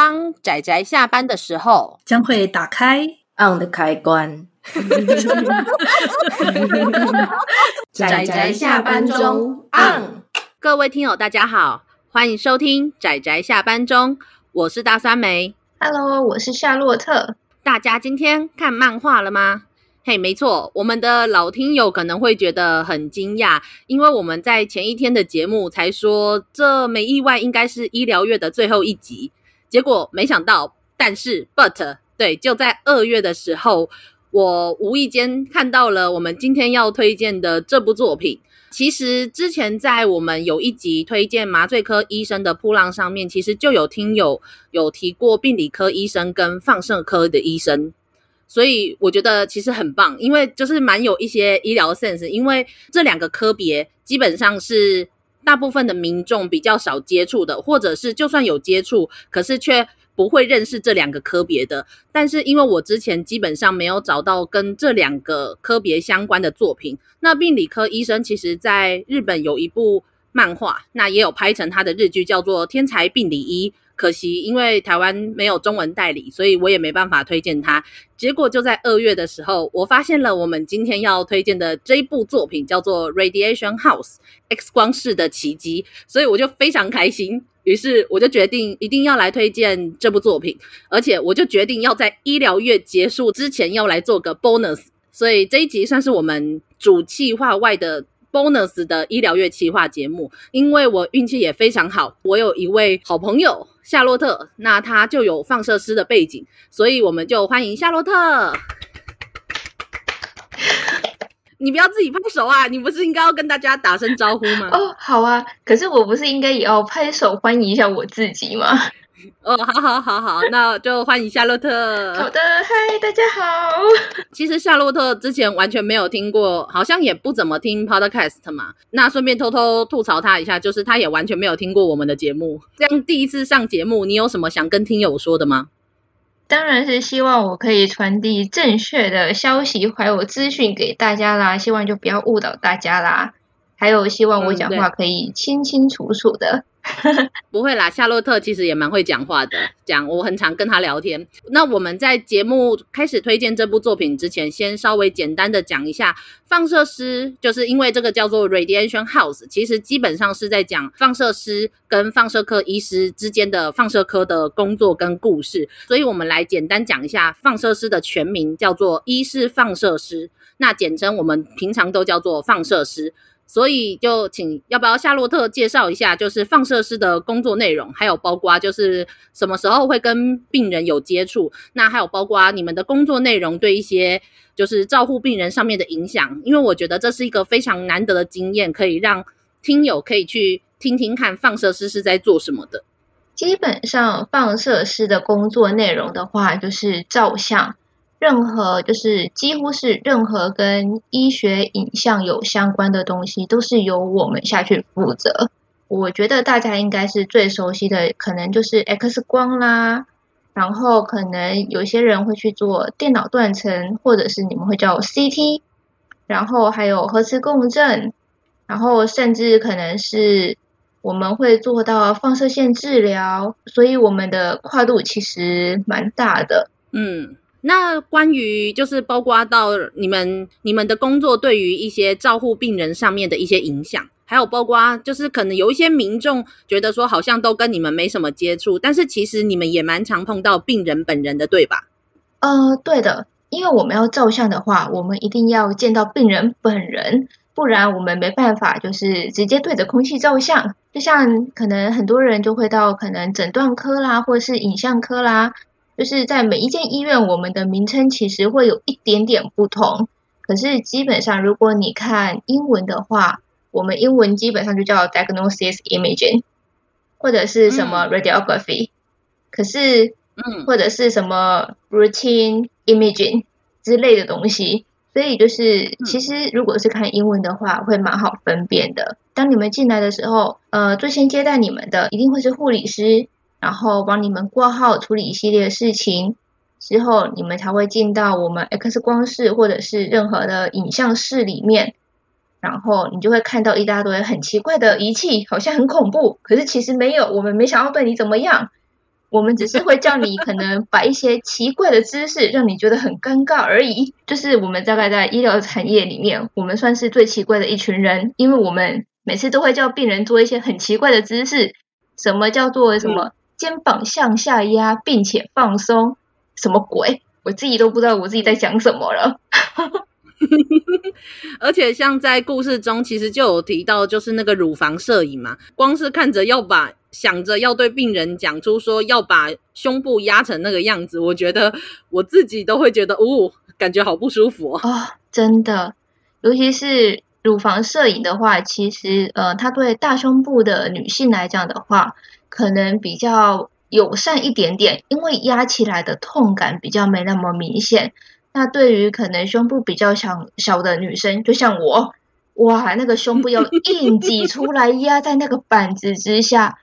当仔仔下班的时候，将会打开 on 的开关。仔仔下班中 on。各位听友，大家好，欢迎收听仔仔下班中，我是大酸梅。Hello，我是夏洛特。大家今天看漫画了吗？嘿、hey，没错，我们的老听友可能会觉得很惊讶，因为我们在前一天的节目才说，这没意外应该是医疗月的最后一集。结果没想到，但是 but 对，就在二月的时候，我无意间看到了我们今天要推荐的这部作品。其实之前在我们有一集推荐麻醉科医生的噗浪上面，其实就有听友有提过病理科医生跟放射科的医生。所以我觉得其实很棒，因为就是蛮有一些医疗 sense，因为这两个科别基本上是大部分的民众比较少接触的，或者是就算有接触，可是却不会认识这两个科别的。但是因为我之前基本上没有找到跟这两个科别相关的作品，那病理科医生其实在日本有一部漫画，那也有拍成他的日剧，叫做《天才病理医》。可惜，因为台湾没有中文代理，所以我也没办法推荐它。结果就在二月的时候，我发现了我们今天要推荐的这部作品，叫做《Radiation House》（X 光室的奇迹），所以我就非常开心。于是我就决定一定要来推荐这部作品，而且我就决定要在医疗月结束之前要来做个 bonus。所以这一集算是我们主企划外的。bonus 的医疗月企划节目，因为我运气也非常好，我有一位好朋友夏洛特，那他就有放射师的背景，所以我们就欢迎夏洛特。你不要自己拍手啊！你不是应该要跟大家打声招呼吗？哦，好啊，可是我不是应该也要拍手欢迎一下我自己吗？哦，好好好好，那就欢迎夏洛特。好的，嗨，大家好。其实夏洛特之前完全没有听过，好像也不怎么听 Podcast 嘛。那顺便偷偷吐槽他一下，就是他也完全没有听过我们的节目。这样第一次上节目，你有什么想跟听友说的吗？当然是希望我可以传递正确的消息还有资讯给大家啦，希望就不要误导大家啦。还有希望我讲话可以清清楚楚的。不会啦，夏洛特其实也蛮会讲话的。讲我很常跟他聊天。那我们在节目开始推荐这部作品之前，先稍微简单的讲一下放射师，就是因为这个叫做 Radiation House，其实基本上是在讲放射师跟放射科医师之间的放射科的工作跟故事。所以我们来简单讲一下放射师的全名叫做医师放射师，那简称我们平常都叫做放射师。所以就请要不要夏洛特介绍一下，就是放射师的工作内容，还有包括就是什么时候会跟病人有接触，那还有包括你们的工作内容对一些就是照护病人上面的影响，因为我觉得这是一个非常难得的经验，可以让听友可以去听听看放射师是在做什么的。基本上放射师的工作内容的话，就是照相。任何就是几乎是任何跟医学影像有相关的东西，都是由我们下去负责。我觉得大家应该是最熟悉的，可能就是 X 光啦，然后可能有些人会去做电脑断层，或者是你们会叫 CT，然后还有核磁共振，然后甚至可能是我们会做到放射线治疗，所以我们的跨度其实蛮大的，嗯。那关于就是包括到你们你们的工作对于一些照护病人上面的一些影响，还有包括就是可能有一些民众觉得说好像都跟你们没什么接触，但是其实你们也蛮常碰到病人本人的，对吧？呃，对的，因为我们要照相的话，我们一定要见到病人本人，不然我们没办法就是直接对着空气照相。就像可能很多人就会到可能诊断科啦，或者是影像科啦。就是在每一间医院，我们的名称其实会有一点点不同。可是基本上，如果你看英文的话，我们英文基本上就叫 diagnosis imaging，或者是什么 radiography，嗯。可是，嗯，或者是什么 routine imaging 之类的东西。所以就是，其实如果是看英文的话，会蛮好分辨的。当你们进来的时候，呃，最先接待你们的一定会是护理师。然后帮你们挂号处理一系列的事情，之后你们才会进到我们 X 光室或者是任何的影像室里面，然后你就会看到一大堆很奇怪的仪器，好像很恐怖，可是其实没有，我们没想要对你怎么样。我们只是会叫你可能摆一些奇怪的姿势，让你觉得很尴尬而已。就是我们大概在医疗产业里面，我们算是最奇怪的一群人，因为我们每次都会叫病人做一些很奇怪的姿势。什么叫做什么肩膀向下压，并且放松？什么鬼？我自己都不知道我自己在讲什么了。而且像在故事中，其实就有提到，就是那个乳房摄影嘛，光是看着要把想着要对病人讲出说要把胸部压成那个样子，我觉得我自己都会觉得，哦，感觉好不舒服哦。哦，真的，尤其是乳房摄影的话，其实呃，它对大胸部的女性来讲的话，可能比较友善一点点，因为压起来的痛感比较没那么明显。那对于可能胸部比较小小的女生，就像我，哇，那个胸部要硬挤出来压在那个板子之下，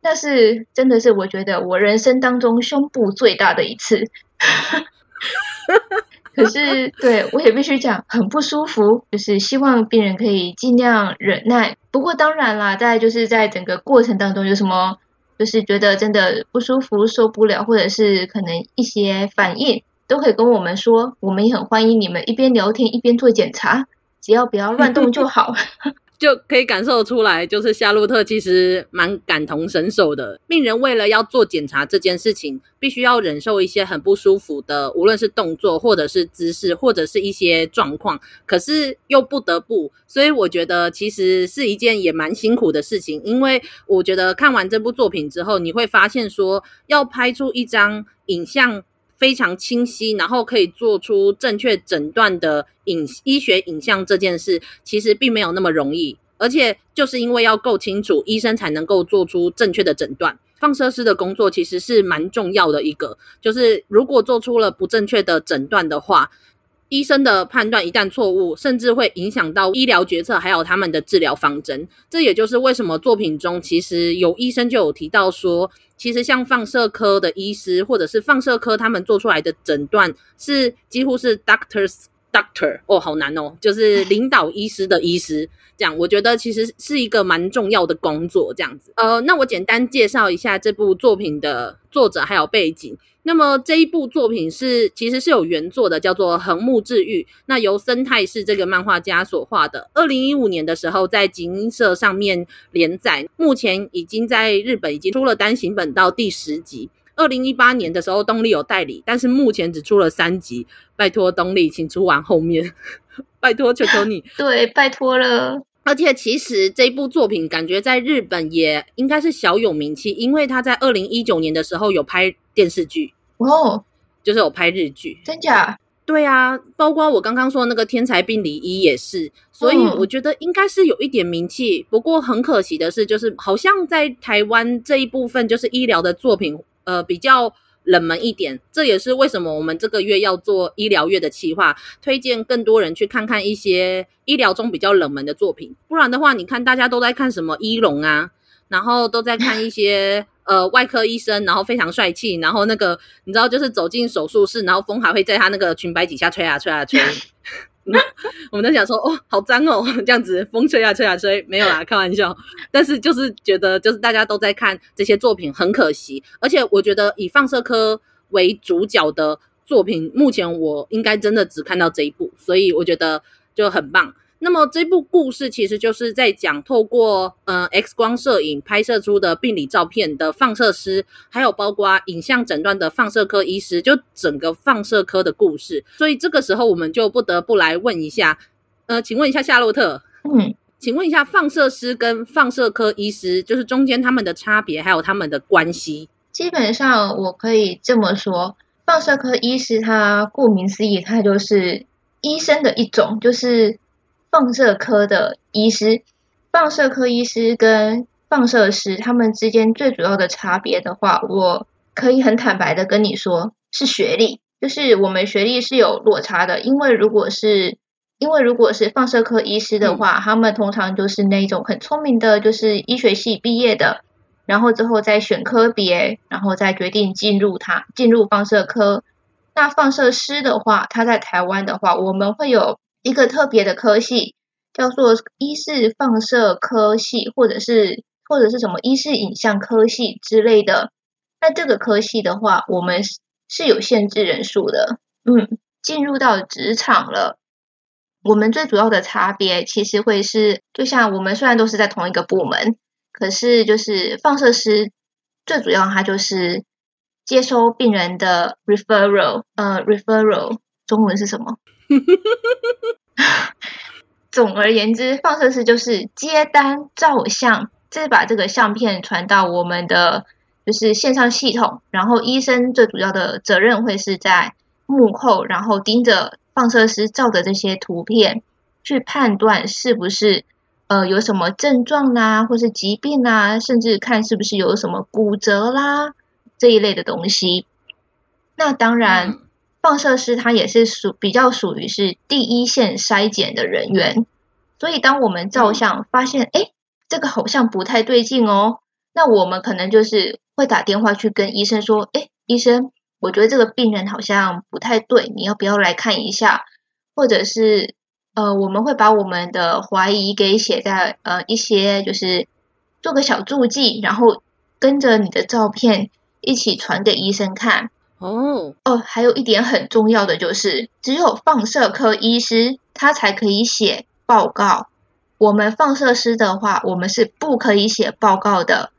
那是真的是我觉得我人生当中胸部最大的一次。可是 对我也必须讲很不舒服，就是希望病人可以尽量忍耐。不过当然啦，在就是在整个过程当中有什么就是觉得真的不舒服、受不了，或者是可能一些反应。都可以跟我们说，我们也很欢迎你们一边聊天一边做检查，只要不要乱动就好。就可以感受出来，就是夏洛特其实蛮感同身受的。病人为了要做检查这件事情，必须要忍受一些很不舒服的，无论是动作，或者是姿势，或者是一些状况，可是又不得不。所以我觉得其实是一件也蛮辛苦的事情，因为我觉得看完这部作品之后，你会发现说，要拍出一张影像。非常清晰，然后可以做出正确诊断的影医学影像这件事，其实并没有那么容易。而且就是因为要够清楚，医生才能够做出正确的诊断。放射师的工作其实是蛮重要的一个，就是如果做出了不正确的诊断的话，医生的判断一旦错误，甚至会影响到医疗决策，还有他们的治疗方针。这也就是为什么作品中其实有医生就有提到说，其实像放射科的医师或者是放射科他们做出来的诊断是几乎是 doctors doctor 哦，好难哦，就是领导医师的医师。这样我觉得其实是一个蛮重要的工作。这样子，呃，那我简单介绍一下这部作品的作者还有背景。那么这一部作品是其实是有原作的，叫做横木智郁。那由生态是这个漫画家所画的，二零一五年的时候在集英社上面连载，目前已经在日本已经出了单行本到第十集。二零一八年的时候东立有代理，但是目前只出了三集。拜托东立，请出完后面，拜托求求你。对，拜托了。而且其实这部作品感觉在日本也应该是小有名气，因为他在二零一九年的时候有拍电视剧哦，就是有拍日剧，真假？对啊，包括我刚刚说的那个天才病理医也是，所以我觉得应该是有一点名气。嗯、不过很可惜的是，就是好像在台湾这一部分就是医疗的作品，呃，比较。冷门一点，这也是为什么我们这个月要做医疗月的企划，推荐更多人去看看一些医疗中比较冷门的作品。不然的话，你看大家都在看什么医龙啊，然后都在看一些呃外科医生，然后非常帅气，然后那个你知道就是走进手术室，然后风还会在他那个裙摆底下吹啊吹啊吹。我们在想说，哦，好脏哦，这样子风吹啊吹啊吹，没有啦，开玩笑。但是就是觉得，就是大家都在看这些作品，很可惜。而且我觉得以放射科为主角的作品，目前我应该真的只看到这一部，所以我觉得就很棒。那么这部故事其实就是在讲透过呃 X 光摄影拍摄出的病理照片的放射师，还有包括影像诊断的放射科医师，就整个放射科的故事。所以这个时候我们就不得不来问一下，呃，请问一下夏洛特，嗯，请问一下放射师跟放射科医师，就是中间他们的差别还有他们的关系？基本上我可以这么说，放射科医师他顾名思义，他就是医生的一种，就是。放射科的医师，放射科医师跟放射师他们之间最主要的差别的话，我可以很坦白的跟你说，是学历，就是我们学历是有落差的。因为如果是因为如果是放射科医师的话，嗯、他们通常就是那种很聪明的，就是医学系毕业的，然后之后再选科别，然后再决定进入他进入放射科。那放射师的话，他在台湾的话，我们会有。一个特别的科系叫做医视放射科系，或者是或者是什么医视影像科系之类的。那这个科系的话，我们是有限制人数的。嗯，进入到职场了，我们最主要的差别其实会是，就像我们虽然都是在同一个部门，可是就是放射师最主要，它就是接收病人的 referral，呃，referral 中文是什么？总而言之，放射师就是接单照相，再把这个相片传到我们的就是线上系统，然后医生最主要的责任会是在。幕后，然后盯着放射师照的这些图片，去判断是不是呃有什么症状啦，或是疾病啦，甚至看是不是有什么骨折啦这一类的东西。那当然，放射师他也是属比较属于是第一线筛检的人员，所以当我们照相发现，哎，这个好像不太对劲哦，那我们可能就是会打电话去跟医生说，哎，医生。我觉得这个病人好像不太对，你要不要来看一下？或者是呃，我们会把我们的怀疑给写在呃一些，就是做个小注记，然后跟着你的照片一起传给医生看。哦哦，还有一点很重要的就是，只有放射科医师他才可以写报告。我们放射师的话，我们是不可以写报告的，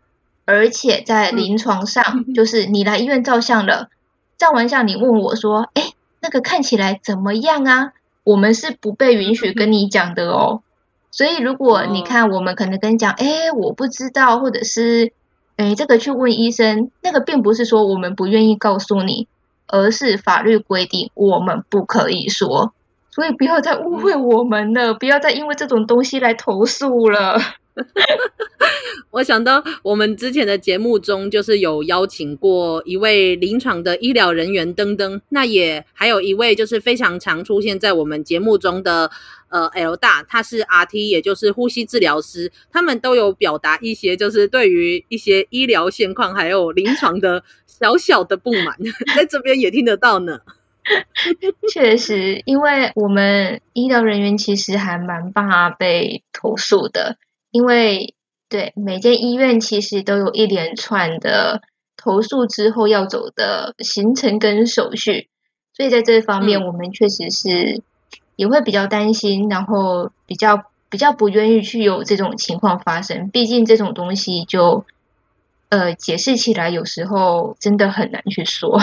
而且在临床上，就是你来医院照相了。照完相，你问我说：“哎，那个看起来怎么样啊？”我们是不被允许跟你讲的哦。所以，如果你看，我们可能跟你讲：“哎，我不知道，或者是哎，这个去问医生。”那个并不是说我们不愿意告诉你，而是法律规定我们不可以说。所以，不要再误会我们了，不要再因为这种东西来投诉了。我想到我们之前的节目中，就是有邀请过一位临床的医疗人员登登，那也还有一位就是非常常出现在我们节目中的呃 L 大，他是 RT，也就是呼吸治疗师，他们都有表达一些就是对于一些医疗现况还有临床的小小的不满，在这边也听得到呢。确实，因为我们医疗人员其实还蛮怕被投诉的。因为对每间医院其实都有一连串的投诉之后要走的行程跟手续，所以在这方面我们确实是也会比较担心，然后比较比较不愿意去有这种情况发生。毕竟这种东西就呃解释起来有时候真的很难去说。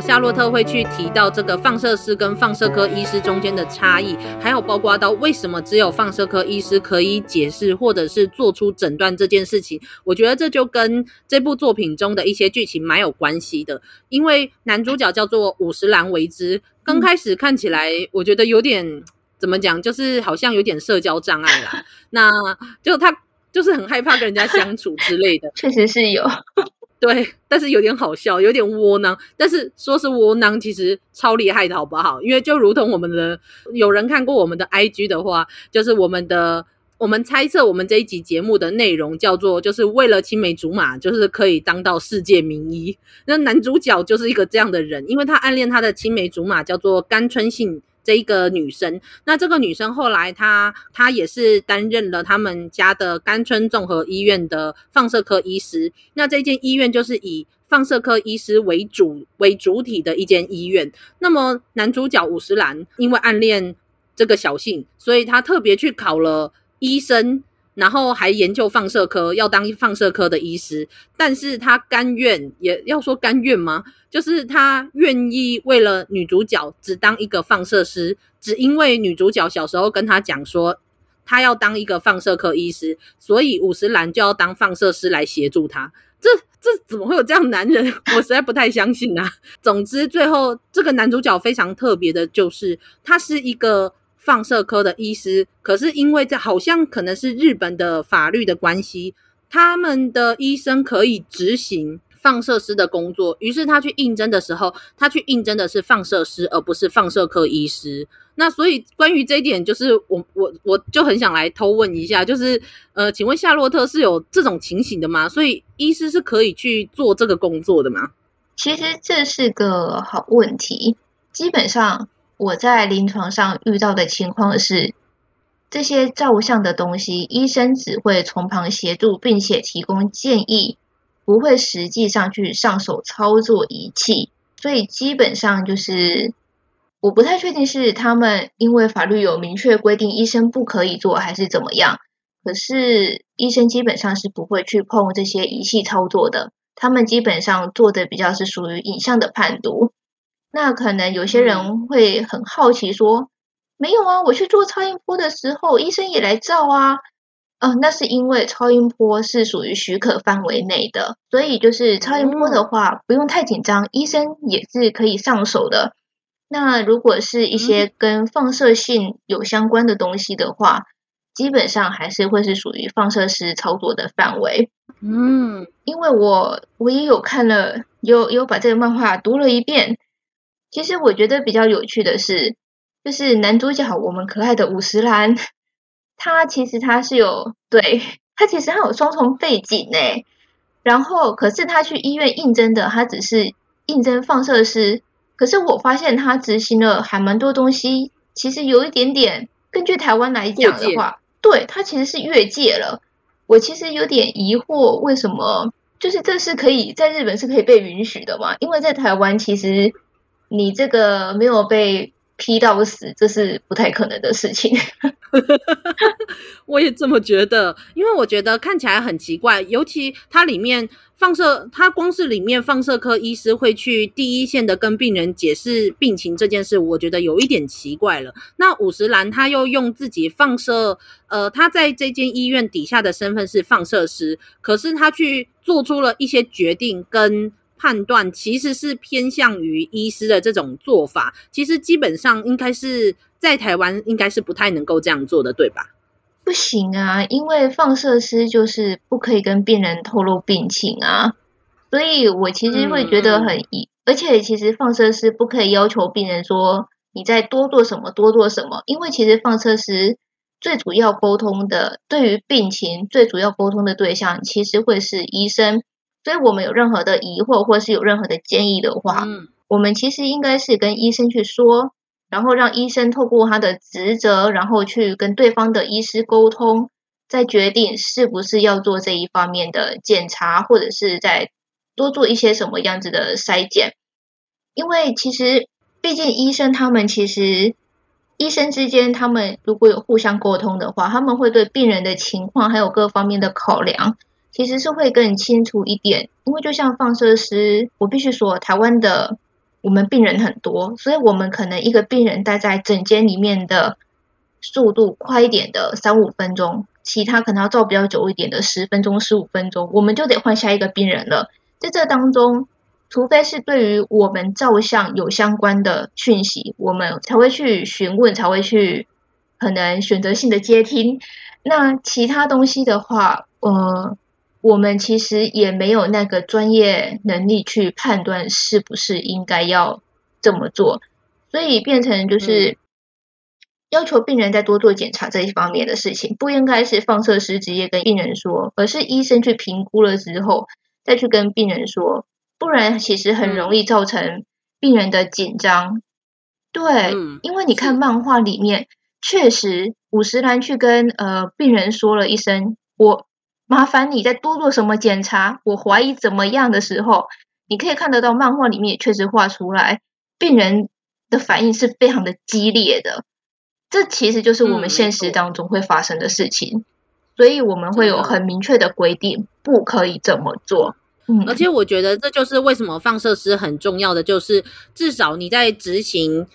夏洛特会去提到这个放射师跟放射科医师中间的差异，还有包括到为什么只有放射科医师可以解释或者是做出诊断这件事情。我觉得这就跟这部作品中的一些剧情蛮有关系的，因为男主角叫做五十岚维之，刚开始看起来我觉得有点怎么讲，就是好像有点社交障碍啦，那就他就是很害怕跟人家相处之类的，确实是有。对，但是有点好笑，有点窝囊。但是说是窝囊，其实超厉害的，好不好？因为就如同我们的有人看过我们的 IG 的话，就是我们的我们猜测我们这一集节目的内容叫做，就是为了青梅竹马，就是可以当到世界名医。那男主角就是一个这样的人，因为他暗恋他的青梅竹马叫做甘春信。这一个女生，那这个女生后来她她也是担任了他们家的甘春综合医院的放射科医师。那这间医院就是以放射科医师为主为主体的一间医院。那么男主角五十岚因为暗恋这个小幸，所以他特别去考了医生。然后还研究放射科，要当放射科的医师，但是他甘愿，也要说甘愿吗？就是他愿意为了女主角只当一个放射师，只因为女主角小时候跟他讲说，他要当一个放射科医师，所以五十岚就要当放射师来协助他。这这怎么会有这样男人？我实在不太相信啊。总之，最后这个男主角非常特别的，就是他是一个。放射科的医师，可是因为这好像可能是日本的法律的关系，他们的医生可以执行放射师的工作。于是他去应征的时候，他去应征的是放射师，而不是放射科医师。那所以关于这一点，就是我我我就很想来偷问一下，就是呃，请问夏洛特是有这种情形的吗？所以医师是可以去做这个工作的吗？其实这是个好问题。基本上我在临床上遇到的情况是，这些照相的东西，医生只会从旁协助，并且提供建议，不会实际上去上手操作仪器。所以基本上就是。我不太确定是他们因为法律有明确规定，医生不可以做，还是怎么样。可是医生基本上是不会去碰这些仪器操作的，他们基本上做的比较是属于影像的判读。那可能有些人会很好奇说：“没有啊，我去做超音波的时候，医生也来照啊。”呃，那是因为超音波是属于许可范围内的，所以就是超音波的话，不用太紧张，医生也是可以上手的。那如果是一些跟放射性有相关的东西的话，嗯、基本上还是会是属于放射师操作的范围。嗯，因为我我也有看了，有有把这个漫画读了一遍。其实我觉得比较有趣的是，就是男主角我们可爱的五十岚，他其实他是有对他其实他有双重背景呢。然后可是他去医院应征的，他只是应征放射师。可是我发现他执行了还蛮多东西，其实有一点点，根据台湾来讲的话，对，他其实是越界了。我其实有点疑惑，为什么就是这是可以在日本是可以被允许的嘛？因为在台湾，其实你这个没有被。批到死，这是不太可能的事情。我也这么觉得，因为我觉得看起来很奇怪，尤其它里面放射，它光是里面放射科医师会去第一线的跟病人解释病情这件事，我觉得有一点奇怪了。那五十岚他又用自己放射，呃，他在这间医院底下的身份是放射师，可是他去做出了一些决定跟。判断其实是偏向于医师的这种做法，其实基本上应该是在台湾应该是不太能够这样做的，对吧？不行啊，因为放射师就是不可以跟病人透露病情啊，所以我其实会觉得很疑，嗯、而且其实放射师不可以要求病人说你再多做什么多做什么，因为其实放射师最主要沟通的对于病情最主要沟通的对象其实会是医生。所以我们有任何的疑惑，或是有任何的建议的话，嗯，我们其实应该是跟医生去说，然后让医生透过他的职责，然后去跟对方的医师沟通，再决定是不是要做这一方面的检查，或者是再多做一些什么样子的筛检。因为其实，毕竟医生他们其实医生之间，他们如果有互相沟通的话，他们会对病人的情况还有各方面的考量。其实是会更清楚一点，因为就像放射师，我必须说，台湾的我们病人很多，所以我们可能一个病人待在诊间里面的速度快一点的三五分钟，其他可能要照比较久一点的十分钟、十五分钟，我们就得换下一个病人了。在这当中，除非是对于我们照相有相关的讯息，我们才会去询问，才会去可能选择性的接听。那其他东西的话，呃。我们其实也没有那个专业能力去判断是不是应该要这么做，所以变成就是要求病人再多做检查这一方面的事情，不应该是放射师直接跟病人说，而是医生去评估了之后再去跟病人说，不然其实很容易造成病人的紧张。对，因为你看漫画里面，确实五十岚去跟呃病人说了一声我。麻烦你再多做什么检查？我怀疑怎么样的时候，你可以看得到漫画里面也确实画出来，病人的反应是非常的激烈的。这其实就是我们现实当中会发生的事情，嗯、所以我们会有很明确的规定，不可以这么做。嗯，而且我觉得这就是为什么放射师很重要的，就是至少你在执行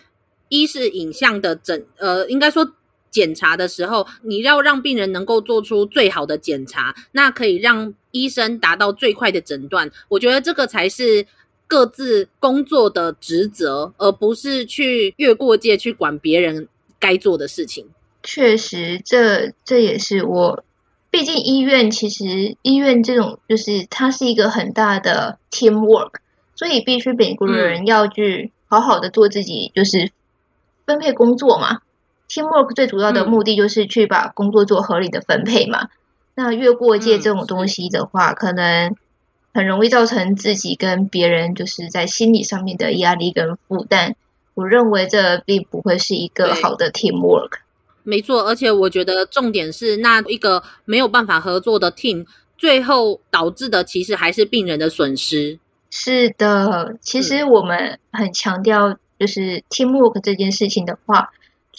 一是影像的诊，呃，应该说。检查的时候，你要让病人能够做出最好的检查，那可以让医生达到最快的诊断。我觉得这个才是各自工作的职责，而不是去越过界去管别人该做的事情。确实，这这也是我，毕竟医院其实医院这种就是它是一个很大的 teamwork，所以必须每个人要去好好的做自己，就是。分配工作嘛。Teamwork 最主要的目的就是去把工作做合理的分配嘛。嗯、那越过界这种东西的话，嗯、可能很容易造成自己跟别人就是在心理上面的压力跟负担。我认为这并不会是一个好的 Teamwork。没错，而且我觉得重点是那一个没有办法合作的 Team，最后导致的其实还是病人的损失。是的，其实我们很强调，就是 teamwork 这件事情的话，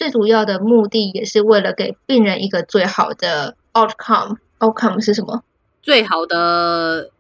最主要的目的也是为了给病人一个最好的 outcome。outcome 是什么？最好的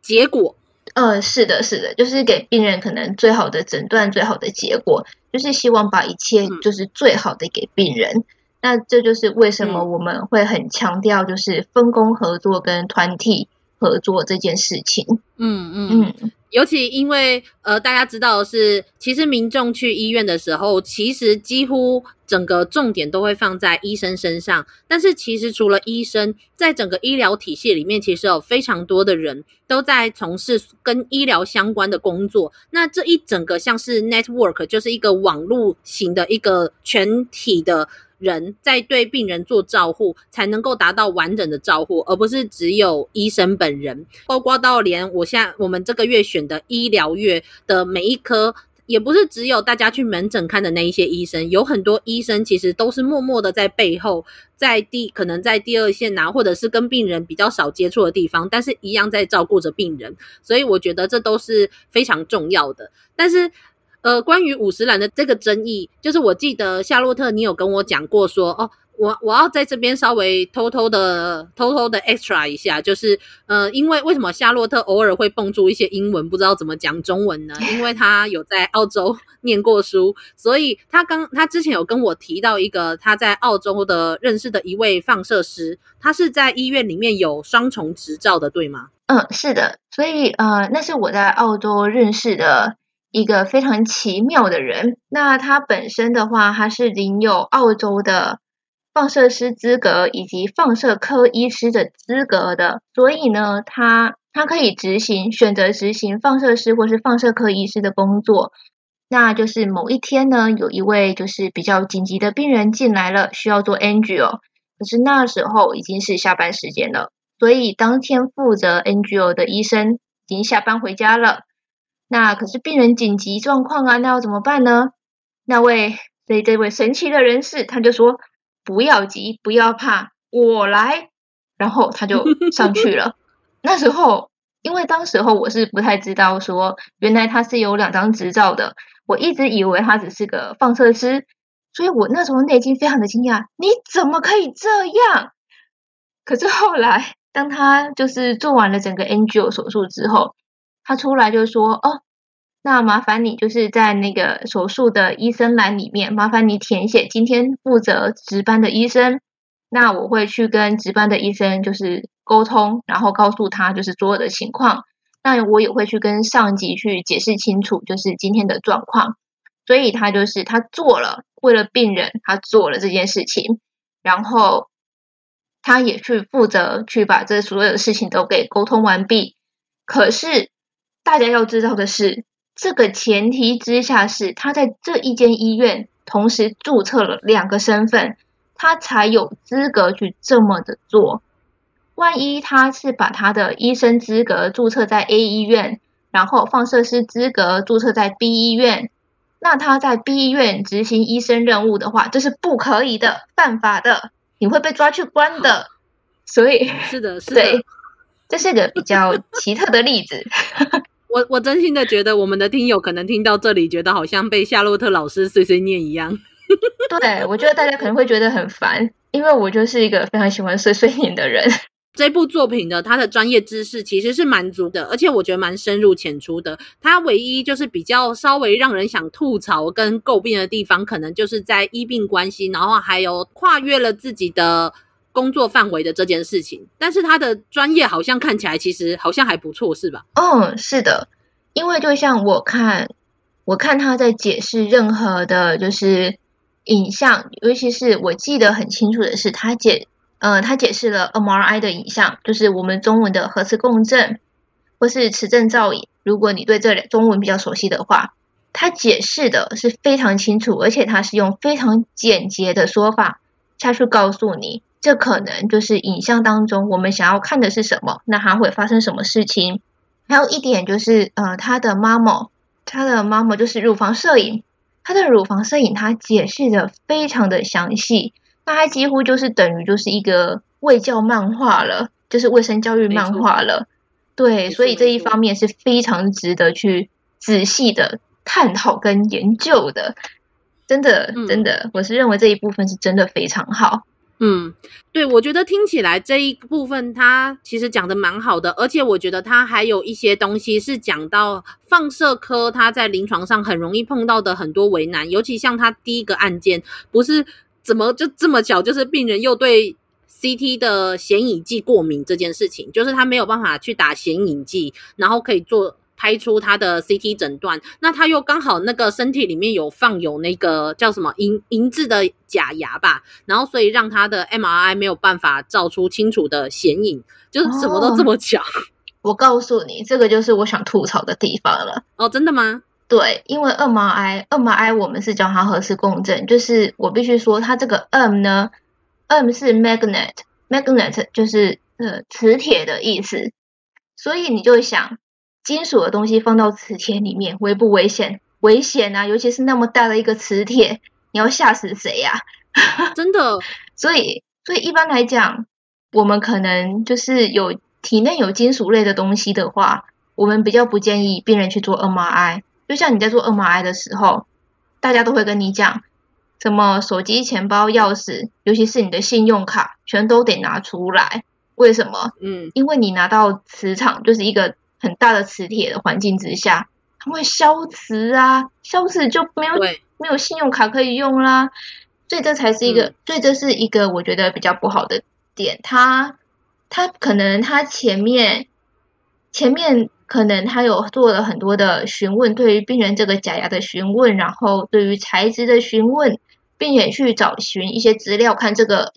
结果。呃，是的，是的，就是给病人可能最好的诊断、最好的结果，就是希望把一切就是最好的给病人。嗯、那这就是为什么我们会很强调，就是分工合作跟团体合作这件事情。嗯嗯嗯。嗯尤其因为呃，大家知道的是，其实民众去医院的时候，其实几乎整个重点都会放在医生身上。但是其实除了医生，在整个医疗体系里面，其实有非常多的人都在从事跟医疗相关的工作。那这一整个像是 network，就是一个网络型的一个全体的。人在对病人做照护，才能够达到完整的照护，而不是只有医生本人。包括到连我现在我们这个月选的医疗月的每一科，也不是只有大家去门诊看的那一些医生，有很多医生其实都是默默的在背后，在第可能在第二线呐、或者是跟病人比较少接触的地方，但是一样在照顾着病人。所以我觉得这都是非常重要的。但是。呃，关于五十岚的这个争议，就是我记得夏洛特，你有跟我讲过说，哦，我我要在这边稍微偷偷的、偷偷的 extra 一下，就是呃，因为为什么夏洛特偶尔会蹦出一些英文，不知道怎么讲中文呢？因为他有在澳洲 念过书，所以他刚他之前有跟我提到一个他在澳洲的认识的一位放射师，他是在医院里面有双重执照的，对吗？嗯，是的，所以呃，那是我在澳洲认识的。一个非常奇妙的人，那他本身的话，他是领有澳洲的放射师资格以及放射科医师的资格的，所以呢，他他可以执行选择执行放射师或是放射科医师的工作。那就是某一天呢，有一位就是比较紧急的病人进来了，需要做 NGO，可是那时候已经是下班时间了，所以当天负责 NGO 的医生已经下班回家了。那可是病人紧急状况啊，那要怎么办呢？那位所以这位神奇的人士，他就说：“不要急，不要怕，我来。”然后他就 上去了。那时候，因为当时候我是不太知道说，原来他是有两张执照的，我一直以为他只是个放射师，所以我那时候内心非常的惊讶，你怎么可以这样？可是后来，当他就是做完了整个 angio 手术之后。他出来就说：“哦，那麻烦你就是在那个手术的医生栏里面，麻烦你填写今天负责值班的医生。那我会去跟值班的医生就是沟通，然后告诉他就是所有的情况。那我也会去跟上级去解释清楚，就是今天的状况。所以他就是他做了，为了病人，他做了这件事情，然后他也去负责去把这所有的事情都给沟通完毕。可是。”大家要知道的是，这个前提之下是他在这一间医院同时注册了两个身份，他才有资格去这么的做。万一他是把他的医生资格注册在 A 医院，然后放射师资格注册在 B 医院，那他在 B 医院执行医生任务的话，这是不可以的，犯法的，你会被抓去关的。所以，是的，是的，对，这是个比较奇特的例子。我我真心的觉得，我们的听友可能听到这里，觉得好像被夏洛特老师碎碎念一样。对，我觉得大家可能会觉得很烦，因为我就是一个非常喜欢碎碎念的人。这部作品的它的专业知识其实是蛮足的，而且我觉得蛮深入浅出的。它唯一就是比较稍微让人想吐槽跟诟病的地方，可能就是在医病关系，然后还有跨越了自己的。工作范围的这件事情，但是他的专业好像看起来其实好像还不错，是吧？哦，是的，因为就像我看，我看他在解释任何的，就是影像，尤其是我记得很清楚的是，他解，呃，他解释了 MRI 的影像，就是我们中文的核磁共振或是磁振造影。如果你对这两中文比较熟悉的话，他解释的是非常清楚，而且他是用非常简洁的说法下去告诉你，这可能就是影像当中我们想要看的是什么，那它会发生什么事情。还有一点就是，呃，他的妈妈，他的妈妈就是乳房摄影，他的乳房摄影他解释的非常的详细，那他几乎就是等于就是一个卫教漫画了，就是卫生教育漫画了。对，所以这一方面是非常值得去仔细的探讨跟研究的，真的，真的，嗯，我是认为这一部分是真的非常好。嗯，对，我觉得听起来这一部分他其实讲的蛮好的，而且我觉得他还有一些东西是讲到放射科他在临床上很容易碰到的很多为难，尤其像他第一个案件，不是怎么就这么巧，就是病人又对。CT 的显影剂过敏这件事情，就是他没有办法去打显影剂，然后可以做拍出他的 CT 诊断。那他又刚好那个身体里面有放有那个叫什么银银质的假牙吧，然后所以让他的 MRI 没有办法照出清楚的显影，就是什么都这么巧。哦，我告诉你，这个就是我想吐槽的地方了。哦，真的吗？对，因为 MRI，MRI 我们是叫它核磁共振，就是我必须说，它这个 M 呢。M 是 magnet，magnet 就是呃磁铁的意思，所以你就想，金属的东西放到磁铁里面危不危险？危险啊！尤其是那么大的一个磁铁，你要吓死谁呀？真的，所以所以一般来讲，我们可能就是有体内有金属类的东西的话，我们比较不建议病人去做 MRI。就像你在做 MRI 的时候，大家都会跟你讲。什么手机、钱包、钥匙，尤其是你的信用卡，全都得拿出来。为什么？嗯，因为你拿到磁场，就是一个很大的磁铁的环境之下，它会消磁啊，消磁就没有没有信用卡可以用啦。所以这才是一个，嗯、所以这是一个我觉得比较不好的点。它它可能它前面前面。可能他有做了很多的询问，对于病人这个假牙的询问，然后对于材质的询问，并且去找寻一些资料，看这个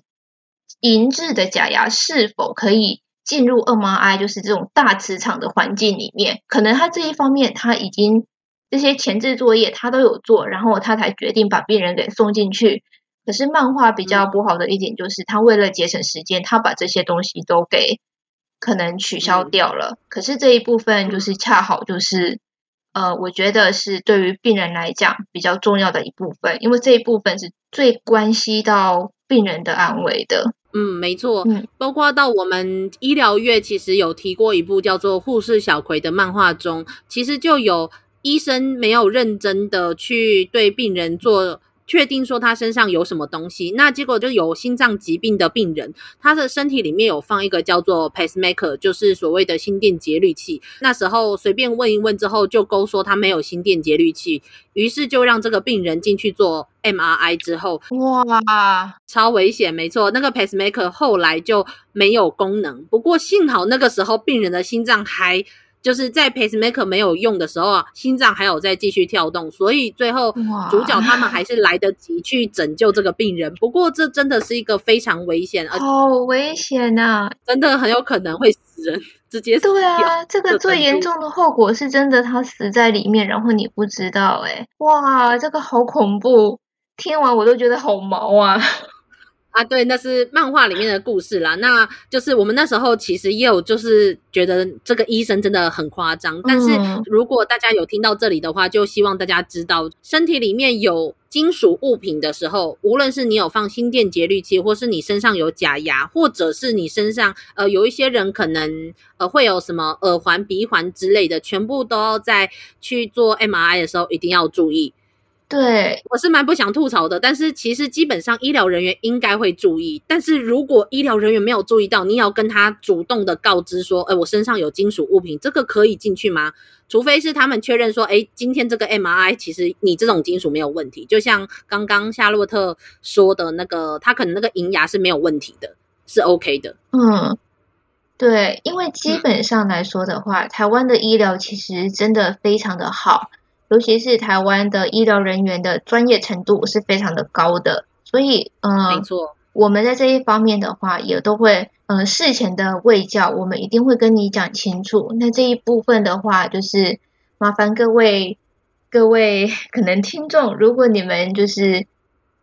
银质的假牙是否可以进入 MRI，就是这种大磁场的环境里面。可能他这一方面他已经这些前置作业他都有做，然后他才决定把病人给送进去。可是漫画比较不好的一点就是，他为了节省时间，他把这些东西都给。可能取消掉了，嗯，可是这一部分就是恰好就是，呃，我觉得是对于病人来讲比较重要的一部分，因为这一部分是最关系到病人的安危的。嗯，没错，嗯，包括到我们医疗月其实有提过一部叫做《护士小葵》的漫画中，其实就有医生没有认真的去对病人做。确定说他身上有什么东西，那结果就有心脏疾病的病人，他的身体里面有放一个叫做 pacemaker，就是所谓的心电节律器。那时候随便问一问之后，就勾说他没有心电节律器，于是就让这个病人进去做 MRI 之后，哇，超危险，没错，那个 pacemaker 后来就没有功能。不过幸好那个时候病人的心脏还。就是在 pacemaker 没有用的时候啊，心脏还有在继续跳动，所以最后主角他们还是来得及去拯救这个病人。不过这真的是一个非常危险，好危险啊！真的很有可能会死人，直接死。对啊，这个最严重的后果是真的，他死在里面，然后你不知道，哎，哇，这个好恐怖！听完我都觉得好毛啊。啊，对，那是漫画里面的故事啦。那就是我们那时候其实也有，就是觉得这个医生真的很夸张。但是如果大家有听到这里的话，就希望大家知道，身体里面有金属物品的时候，无论是你有放心电节律器，或是你身上有假牙，或者是你身上呃有一些人可能呃会有什么耳环、鼻环之类的，全部都要在去做 MRI 的时候一定要注意。对，我是蛮不想吐槽的，但是其实基本上医疗人员应该会注意。但是如果医疗人员没有注意到，你要跟他主动的告知说，哎，我身上有金属物品，这个可以进去吗？除非是他们确认说，哎，今天这个 MRI 其实你这种金属没有问题，就像刚刚夏洛特说的那个，他可能那个银牙是没有问题的，是 OK 的。嗯，对，因为基本上来说的话，嗯，台湾的医疗其实真的非常的好。尤其是台湾的医疗人员的专业程度是非常的高的，所以，嗯、呃，没错，我们在这一方面的话，也都会，嗯、呃，事前的卫教，我们一定会跟你讲清楚。那这一部分的话，就是麻烦各位各位可能听众，如果你们就是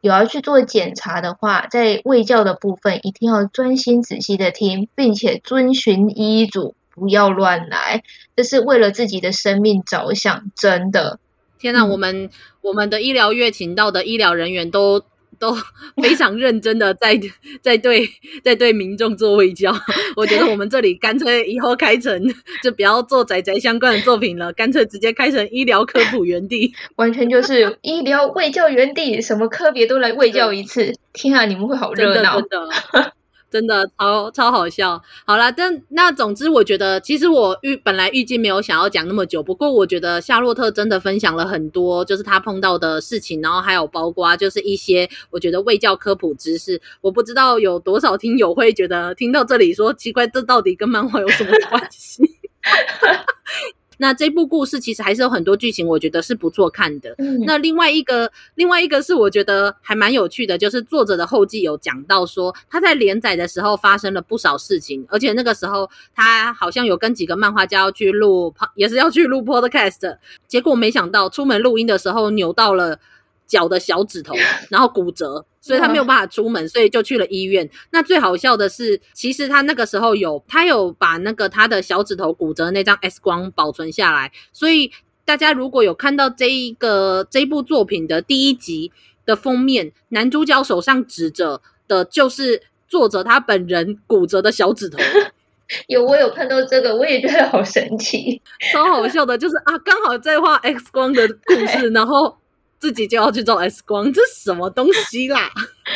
有要去做检查的话，在卫教的部分一定要专心仔细的听，并且遵循医嘱，不要乱来，这是为了自己的生命着想，真的。天哪，我们我们的医疗院请到的医疗人员都。都 非常认真的在在对在对民众做卫教，我觉得我们这里干脆以后开成就不要做宅宅相关的作品了，干脆直接开成医疗科普园地，完全就是医疗卫教园地，什么科别都来卫教一次。天啊，你们会好热闹。真的真的超超好笑，好啦，但那总之，我觉得其实我预本来预计没有想要讲那么久，不过我觉得夏洛特真的分享了很多，就是他碰到的事情，然后还有包括就是一些我觉得卫教科普知识，我不知道有多少听友会觉得听到这里说奇怪，这到底跟漫画有什么关系？那这部故事其实还是有很多剧情，我觉得是不错看的。嗯、那另外一个，另外一个是我觉得还蛮有趣的，就是作者的后记有讲到说，他在连载的时候发生了不少事情，而且那个时候他好像有跟几个漫画家要去录，也是要去录 podcast，结果没想到出门录音的时候扭到了。脚的小指头，然后骨折，所以他没有办法出门，所以就去了医院。那最好笑的是，其实他那个时候有，他有把那个他的小指头骨折的那张 X 光保存下来。所以大家如果有看到这一个这一部作品的第一集的封面，男主角手上指着的就是作者他本人骨折的小指头。有，我有看到这个，我也觉得好神奇，超好笑的，就是啊，刚好在画 X 光的故事，然后。自己就要去照 X 光，这是什么东西啦？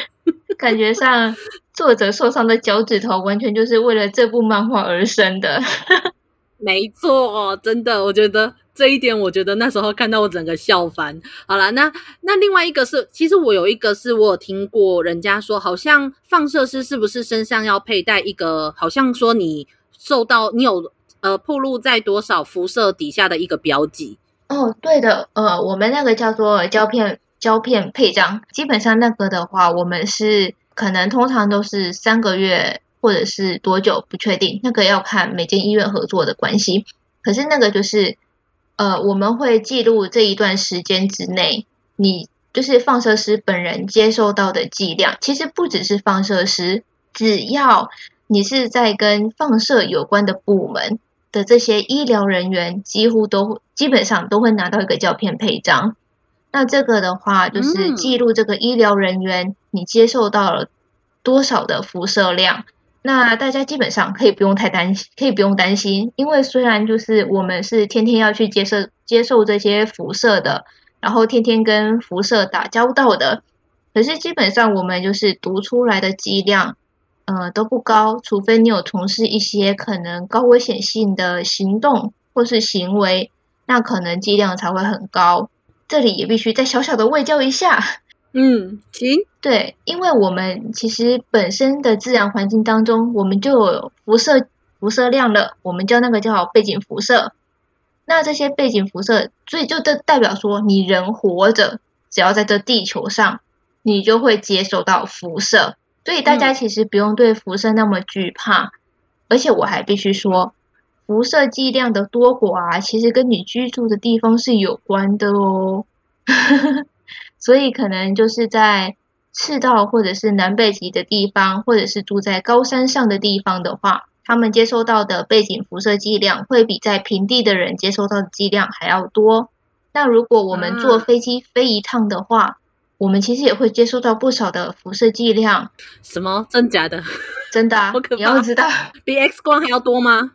感觉上作者受伤的脚趾头完全就是为了这部漫画而生的。没错，真的，我觉得这一点，我觉得那时候看到我整个笑翻。好啦，那那另外一个是，其实我有一个是我有听过人家说，好像放射师是不是身上要佩戴一个，好像说你受到你有呃暴露在多少辐射底下的一个标记。哦，对的，呃，我们那个叫做胶片胶片配章，基本上那个的话，我们是可能通常都是三个月或者是多久不确定，那个要看每间医院合作的关系。可是那个就是，呃，我们会记录这一段时间之内，你就是放射师本人接受到的剂量。其实不只是放射师，只要你是在跟放射有关的部门。的这些医疗人员几乎都基本上都会拿到一个胶片配章，那这个的话就是记录这个医疗人员你接受到了多少的辐射量。那大家基本上可以不用太担心，可以不用担心，因为虽然就是我们是天天要去接受接受这些辐射的，然后天天跟辐射打交道的，可是基本上我们就是读出来的剂量。呃，都不高，除非你有从事一些可能高危险性的行动或是行为，那可能剂量才会很高。这里也必须再小小的喂教一下。嗯，行，对，因为我们其实本身的自然环境当中，我们就有辐射辐射量了，我们叫那个叫背景辐射。那这些背景辐射，所以就代代表说，你人活着，只要在这地球上，你就会接受到辐射。所以大家其实不用对辐射那么惧怕，嗯、而且我还必须说，辐射剂量的多寡啊，其实跟你居住的地方是有关的哦。所以可能就是在赤道或者是南北极的地方，或者是住在高山上的地方的话，他们接收到的背景辐射剂量会比在平地的人接收到的剂量还要多。那如果我们坐飞机飞一趟的话，嗯我们其实也会接收到不少的辐射剂量，什么？真假的？真的啊！你要知道，比 X 光还要多吗？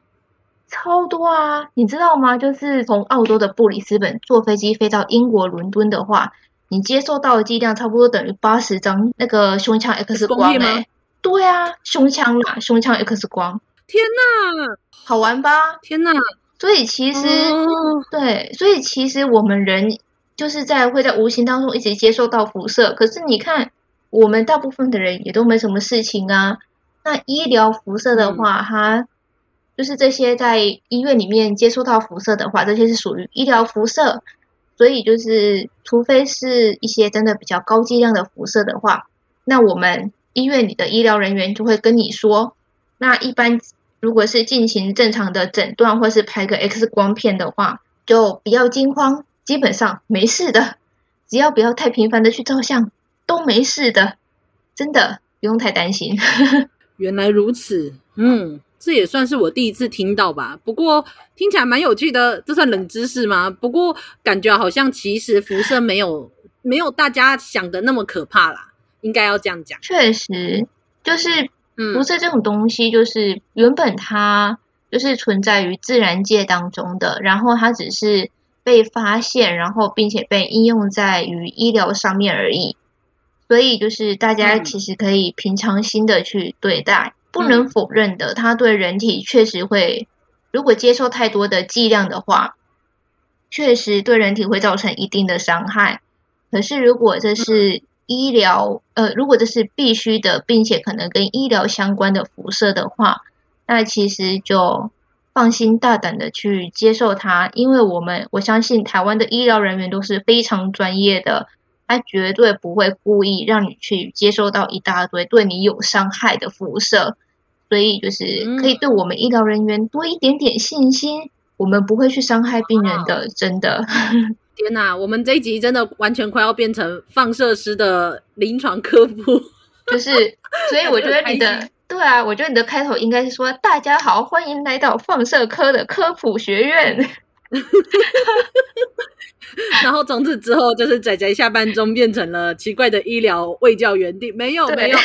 超多啊！你知道吗？就是从澳洲的布里斯本坐飞机飞到英国伦敦的话，你接收到的剂量差不多等于八十张那个胸腔 X 光诶、欸。对啊，胸腔啦，胸腔 X 光。天哪，好玩吧？天哪！所以其实，哦、对，所以其实我们人。就是在会在无形当中一直接受到辐射，可是你看，我们大部分的人也都没什么事情啊。那医疗辐射的话，它就是这些在医院里面接触到辐射的话，这些是属于医疗辐射。所以就是，除非是一些真的比较高剂量的辐射的话，那我们医院里的医疗人员就会跟你说，那一般如果是进行正常的诊断或是拍个 X 光片的话，就不要惊慌。基本上没事的，只要不要太频繁的去照相，都没事的，真的不用太担心。原来如此，嗯，这也算是我第一次听到吧。不过听起来蛮有趣的，这算冷知识吗？不过感觉好像其实辐射没有没有大家想的那么可怕啦，应该要这样讲。确实，就是辐射这种东西，就是原本它就是存在于自然界当中的，然后它只是被发现，然后并且被应用在于医疗上面而已。所以，就是大家其实可以平常心的去对待，嗯、不能否认的，它对人体确实会，如果接受太多的剂量的话，确实对人体会造成一定的伤害。可是，如果这是医疗，呃，如果这是必须的，并且可能跟医疗相关的辐射的话，那其实就放心大胆的去接受它，因为我们我相信台湾的医疗人员都是非常专业的。他绝对不会故意让你去接收到一大堆对你有伤害的辐射，所以就是可以对我们医疗人员多一点点信心，嗯、我们不会去伤害病人的，真的。天哪，我们这一集真的完全快要变成放射师的临床科普，就是，所以我觉得你的对啊，我觉得你的开头应该是说：“大家好，欢迎来到放射科的科普学院。” 然后从此之后，就是仔仔下班中变成了奇怪的医疗卫教园地。没有没有，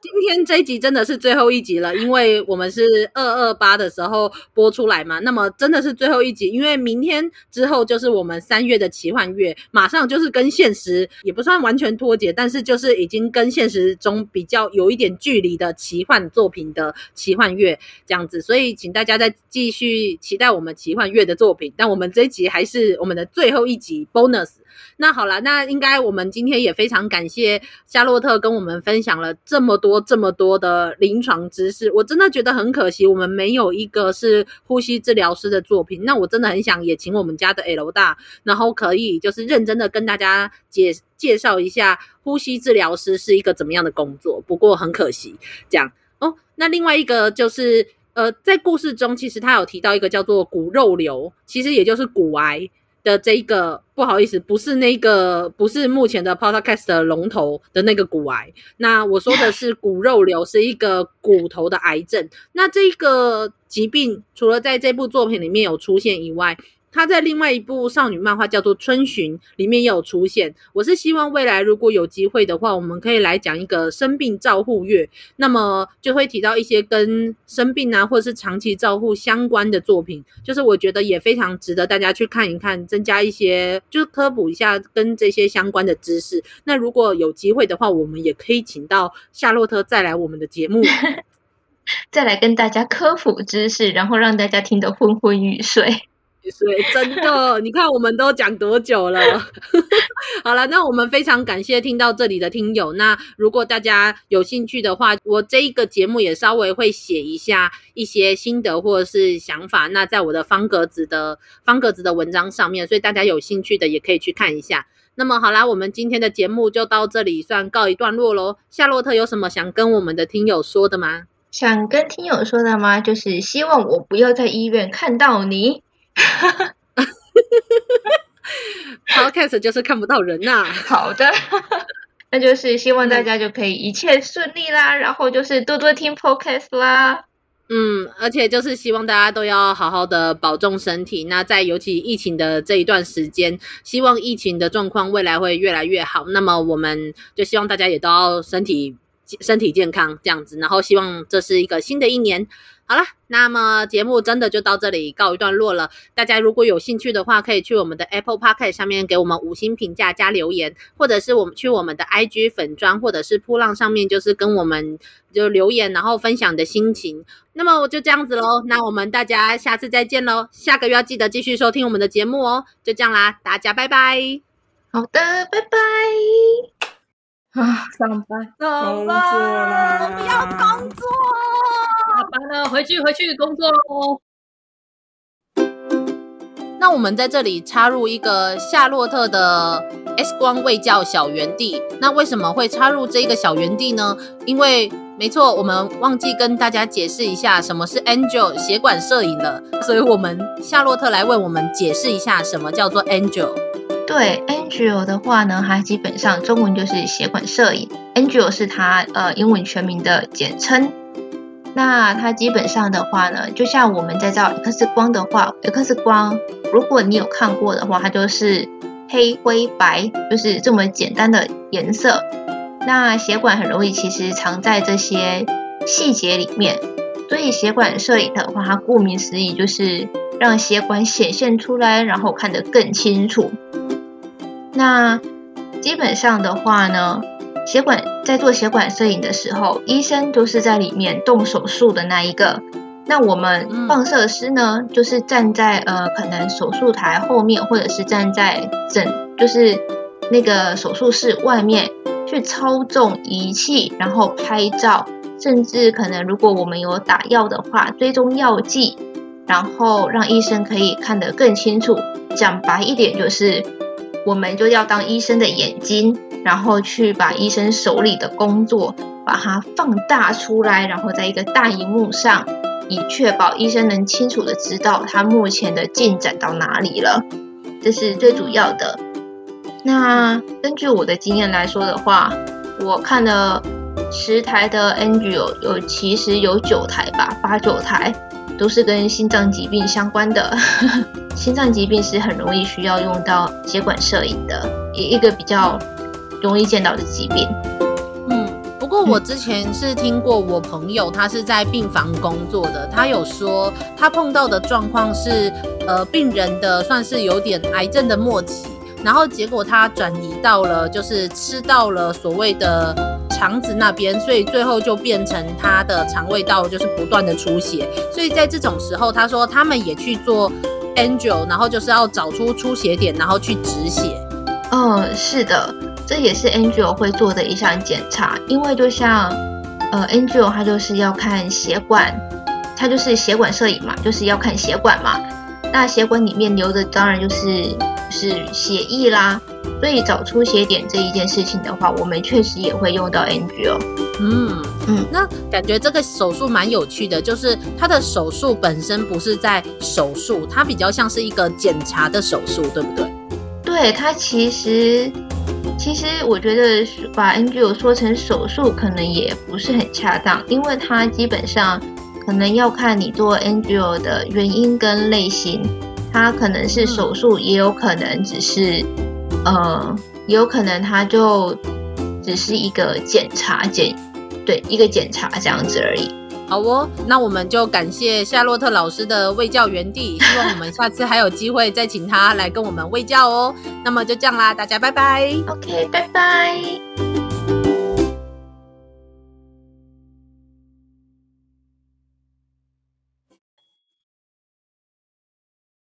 今天这一集真的是最后一集了，因为我们是二二八的时候播出来嘛。那么真的是最后一集，因为明天之后就是我们三月的奇幻月，马上就是跟现实也不算完全脱节，但是就是已经跟现实中比较有一点距离的奇幻作品的奇幻月这样子。所以请大家再继续期待我们奇幻月的作品。但我们这一集还是我们的最后一集。bonus，那好了，那应该我们今天也非常感谢夏洛特跟我们分享了这么多这么多的临床知识。我真的觉得很可惜，我们没有一个是呼吸治疗师的作品。那我真的很想也请我们家的 L 大，然后可以就是认真的跟大家介介绍一下呼吸治疗师是一个怎么样的工作。不过很可惜，这样哦。那另外一个就是呃，在故事中其实他有提到一个叫做骨肉瘤，其实也就是骨癌。的这一个不好意思，不是那个，不是目前的 podcast 的龙头的那个骨癌。那我说的是骨肉瘤，是一个骨头的癌症。那这个疾病除了在这部作品里面有出现以外，他在另外一部少女漫画叫做《春巡》里面也有出现。我是希望未来如果有机会的话，我们可以来讲一个生病照护月，那么就会提到一些跟生病啊或者是长期照护相关的作品，就是我觉得也非常值得大家去看一看，增加一些就是科普一下跟这些相关的知识。那如果有机会的话，我们也可以请到夏洛特再来我们的节目，再来跟大家科普知识，然后让大家听得昏昏欲睡。所以真的，你看我们都讲多久了？好了，那我们非常感谢听到这里的听友。那如果大家有兴趣的话，我这一个节目也稍微会写一下一些心得或者是想法。那在我的方格子的方格子的文章上面，所以大家有兴趣的也可以去看一下。那么好啦，我们今天的节目就到这里算告一段落喽。夏洛特有什么想跟我们的听友说的吗？想跟听友说的吗？就是希望我不要在医院看到你。哈哈哈哈哈！Podcast 就是看不到人呐、啊。好的，那就是希望大家就可以一切顺利啦，嗯、然后就是多多听 Podcast 啦。嗯，而且就是希望大家都要好好的保重身体。那在尤其疫情的这一段时间，希望疫情的状况未来会越来越好。那么我们就希望大家也都要身体身体健康这样子，然后希望这是一个新的一年。好了，那么节目真的就到这里告一段落了。大家如果有兴趣的话，可以去我们的 Apple Podcast 上面给我们五星评价加留言，或者是我们去我们的 IG 粉砖或者是噗浪上面，就是跟我们就留言，然后分享你的心情。那么我就这样子喽，那我们大家下次再见喽。下个月要记得继续收听我们的节目哦。就这样啦，大家拜拜。好的，拜拜。啊，上班，工作啦，我不要工作。下班了，回去回去工作喽。那我们在这里插入一个夏洛特的 X 光卫教小园地。那为什么会插入这个小园地呢？因为没错，我们忘记跟大家解释一下什么是 Angel 血管摄影了，所以我们夏洛特来为我们解释一下什么叫做 Angel。对 Angel 的话呢，它基本上中文就是血管摄影，Angel 是它呃英文全名的简称。那它基本上的话呢，就像我们在照 X 光的话，X 光如果你有看过的话，它就是黑灰白，就是这么简单的颜色。那血管很容易其实藏在这些细节里面，所以血管摄影的话，它顾名思义就是让血管显现出来，然后看得更清楚。那基本上的话呢，血管在做血管摄影的时候，医生就是在里面动手术的那一个。那我们放射师呢，就是站在呃可能手术台后面，或者是站在整就是那个手术室外面去操纵仪器，然后拍照，甚至可能如果我们有打药的话，追踪药剂，然后让医生可以看得更清楚。讲白一点就是。我们就要当医生的眼睛，然后去把医生手里的工作把它放大出来，然后在一个大荧幕上，以确保医生能清楚地知道他目前的进展到哪里了。这是最主要的。那根据我的经验来说的话，我看了十台的 NGO，有其实有九台吧，八九台。都是跟心脏疾病相关的，心脏疾病是很容易需要用到血管摄影的，一一个比较容易见到的疾病。嗯，不过我之前是听过我朋友，他是在病房工作的，他有说他碰到的状况是，呃，病人的算是有点癌症的末期，然后结果他转移到了，就是吃到了所谓的。肠子那边，所以最后就变成他的肠胃道就是不断的出血，所以在这种时候，他说他们也去做 Angio，然后就是要找出出血点，然后去止血。嗯，是的，这也是 Angio 会做的一项检查，因为就像呃 Angio 它就是要看血管，它就是血管摄影嘛，就是要看血管嘛，那血管里面流的当然就是是血液啦。所以找出血点这一件事情的话，我们确实也会用到 Angio。嗯嗯，那感觉这个手术蛮有趣的，就是它的手术本身不是在手术，它比较像是一个检查的手术，对不对？对，它其实其实我觉得把 Angio 说成手术可能也不是很恰当，因为它基本上可能要看你做 Angio 的原因跟类型，它可能是手术，也有可能只是。呃，也有可能他就只是一个检查检，对，一个检查这样子而已。好哦，那我们就感谢夏洛特老师的卫教园地，希望我们下次还有机会再请他来跟我们卫教哦。那么就这样啦，大家拜拜。OK，拜拜。